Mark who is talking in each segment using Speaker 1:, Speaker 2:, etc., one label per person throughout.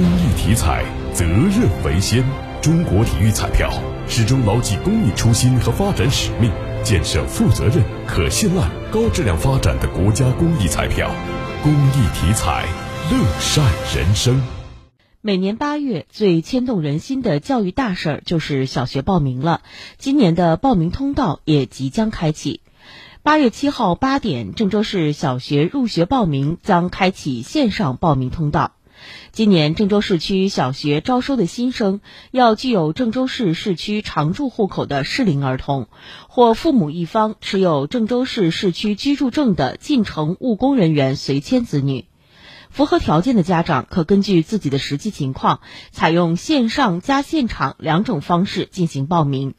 Speaker 1: 公益体彩，责任为先。中国体育彩票始终牢记公益初心和发展使命，建设负责任、可信赖、高质量发展的国家公益彩票。公益体彩，乐善人生。
Speaker 2: 每年八月最牵动人心的教育大事儿就是小学报名了，今年的报名通道也即将开启。八月七号八点，郑州市小学入学报名将开启线上报名通道。今年郑州市区小学招收的新生，要具有郑州市市区常住户口的适龄儿童，或父母一方持有郑州市市区居住证的进城务工人员随迁子女。符合条件的家长可根据自己的实际情况，采用线上加现场两种方式进行报名。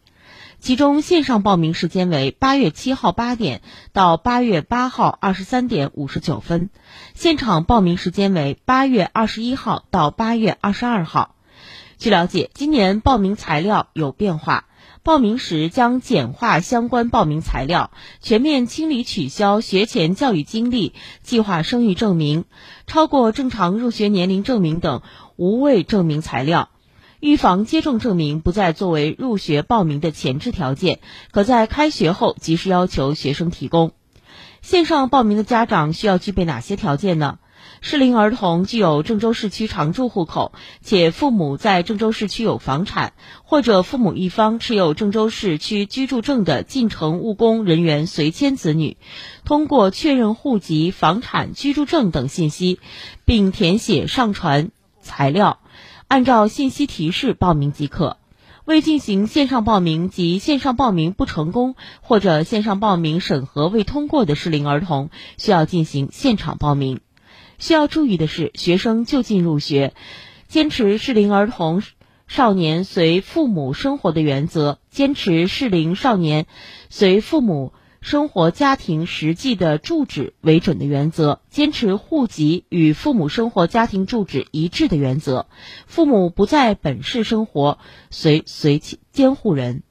Speaker 2: 其中，线上报名时间为八月七号八点到八月八号二十三点五十九分；现场报名时间为八月二十一号到八月二十二号。据了解，今年报名材料有变化，报名时将简化相关报名材料，全面清理取消学前教育经历、计划生育证明、超过正常入学年龄证明等无谓证明材料。预防接种证明不再作为入学报名的前置条件，可在开学后及时要求学生提供。线上报名的家长需要具备哪些条件呢？适龄儿童具有郑州市区常住户口，且父母在郑州市区有房产，或者父母一方持有郑州市区居住证的进城务工人员随迁子女，通过确认户籍、房产、居住证等信息，并填写上传材料。按照信息提示报名即可。未进行线上报名及线上报名不成功或者线上报名审核未通过的适龄儿童，需要进行现场报名。需要注意的是，学生就近入学，坚持适龄儿童、少年随父母生活的原则，坚持适龄少年随父母。生活家庭实际的住址为准的原则，坚持户籍与父母生活家庭住址一致的原则，父母不在本市生活，随随其监护人。